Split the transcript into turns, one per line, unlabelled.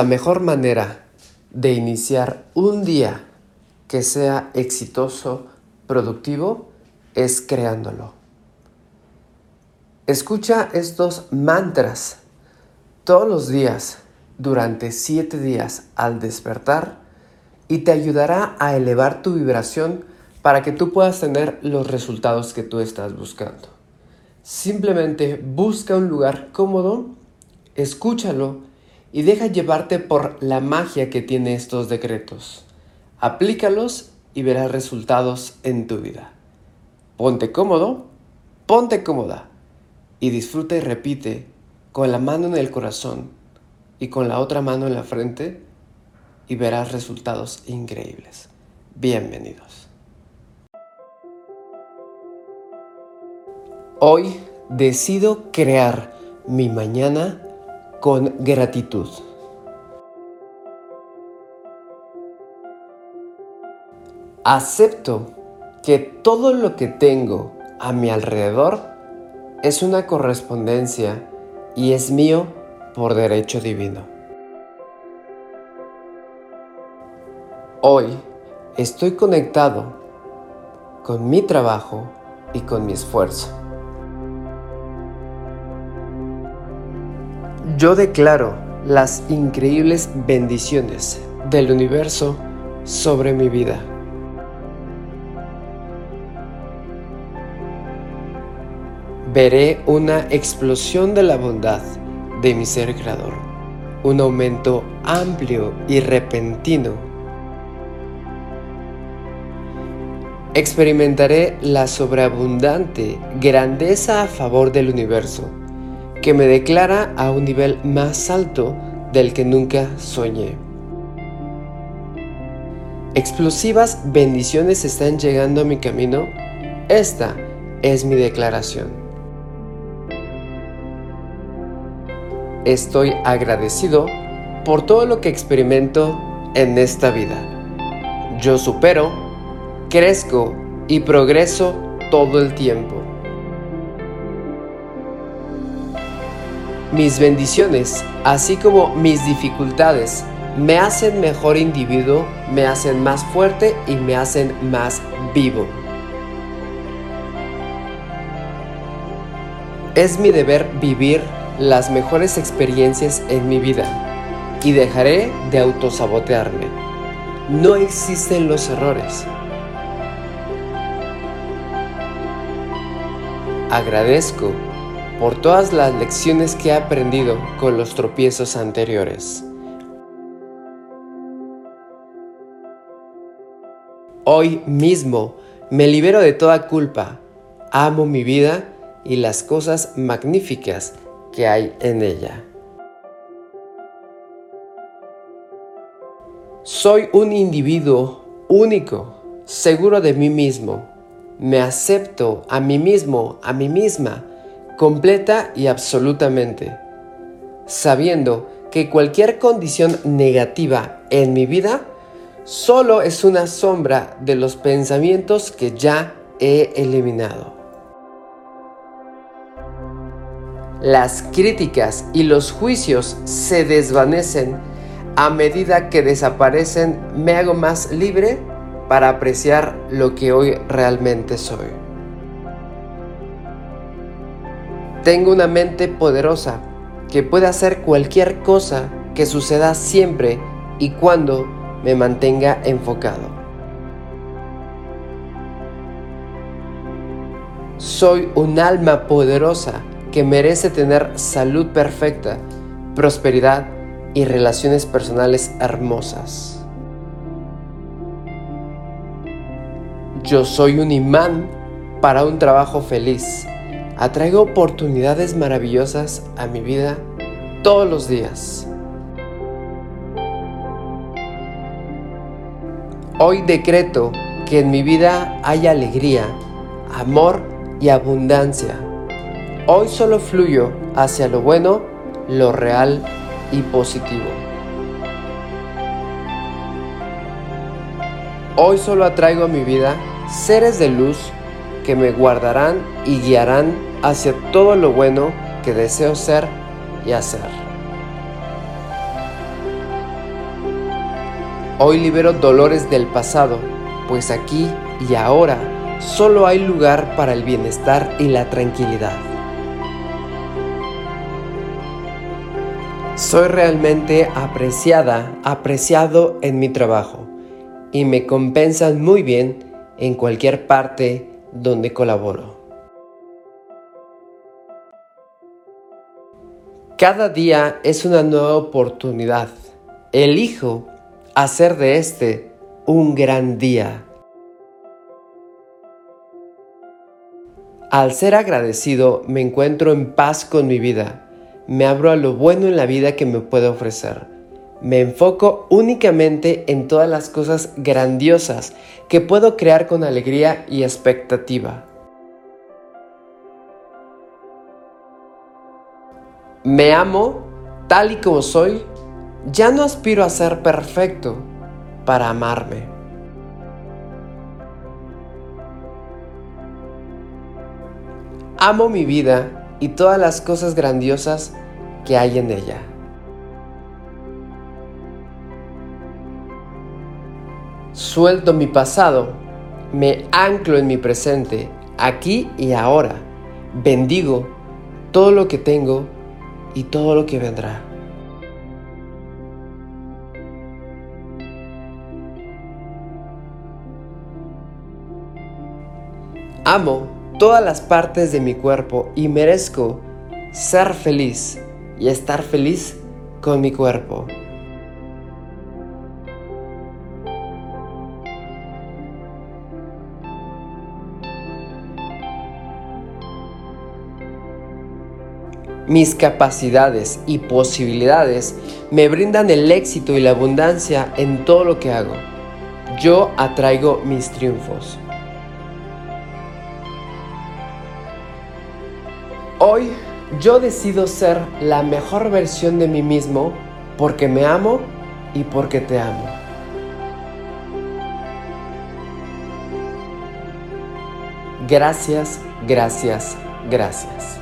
La mejor manera de iniciar un día que sea exitoso, productivo, es creándolo. Escucha estos mantras todos los días durante siete días al despertar y te ayudará a elevar tu vibración para que tú puedas tener los resultados que tú estás buscando. Simplemente busca un lugar cómodo, escúchalo y deja llevarte por la magia que tiene estos decretos. Aplícalos y verás resultados en tu vida. Ponte cómodo, ponte cómoda y disfruta y repite con la mano en el corazón y con la otra mano en la frente y verás resultados increíbles. Bienvenidos. Hoy decido crear mi mañana con gratitud. Acepto que todo lo que tengo a mi alrededor es una correspondencia y es mío por derecho divino. Hoy estoy conectado con mi trabajo y con mi esfuerzo. Yo declaro las increíbles bendiciones del universo sobre mi vida. Veré una explosión de la bondad de mi ser creador, un aumento amplio y repentino. Experimentaré la sobreabundante grandeza a favor del universo que me declara a un nivel más alto del que nunca soñé. Explosivas bendiciones están llegando a mi camino. Esta es mi declaración. Estoy agradecido por todo lo que experimento en esta vida. Yo supero, crezco y progreso todo el tiempo. Mis bendiciones, así como mis dificultades, me hacen mejor individuo, me hacen más fuerte y me hacen más vivo. Es mi deber vivir las mejores experiencias en mi vida y dejaré de autosabotearme. No existen los errores. Agradezco por todas las lecciones que he aprendido con los tropiezos anteriores. Hoy mismo me libero de toda culpa, amo mi vida y las cosas magníficas que hay en ella. Soy un individuo único, seguro de mí mismo. Me acepto a mí mismo, a mí misma completa y absolutamente, sabiendo que cualquier condición negativa en mi vida solo es una sombra de los pensamientos que ya he eliminado. Las críticas y los juicios se desvanecen a medida que desaparecen, me hago más libre para apreciar lo que hoy realmente soy. Tengo una mente poderosa que puede hacer cualquier cosa que suceda siempre y cuando me mantenga enfocado. Soy un alma poderosa que merece tener salud perfecta, prosperidad y relaciones personales hermosas. Yo soy un imán para un trabajo feliz atraigo oportunidades maravillosas a mi vida todos los días. Hoy decreto que en mi vida hay alegría, amor y abundancia. Hoy solo fluyo hacia lo bueno, lo real y positivo. Hoy solo atraigo a mi vida seres de luz que me guardarán y guiarán hacia todo lo bueno que deseo ser y hacer. Hoy libero dolores del pasado, pues aquí y ahora solo hay lugar para el bienestar y la tranquilidad. Soy realmente apreciada, apreciado en mi trabajo y me compensan muy bien en cualquier parte donde colaboro. Cada día es una nueva oportunidad. Elijo hacer de este un gran día. Al ser agradecido me encuentro en paz con mi vida. Me abro a lo bueno en la vida que me puede ofrecer. Me enfoco únicamente en todas las cosas grandiosas que puedo crear con alegría y expectativa. Me amo tal y como soy. Ya no aspiro a ser perfecto para amarme. Amo mi vida y todas las cosas grandiosas que hay en ella. Suelto mi pasado, me anclo en mi presente, aquí y ahora. Bendigo todo lo que tengo y todo lo que vendrá. Amo todas las partes de mi cuerpo y merezco ser feliz y estar feliz con mi cuerpo. Mis capacidades y posibilidades me brindan el éxito y la abundancia en todo lo que hago. Yo atraigo mis triunfos. Hoy yo decido ser la mejor versión de mí mismo porque me amo y porque te amo. Gracias, gracias, gracias.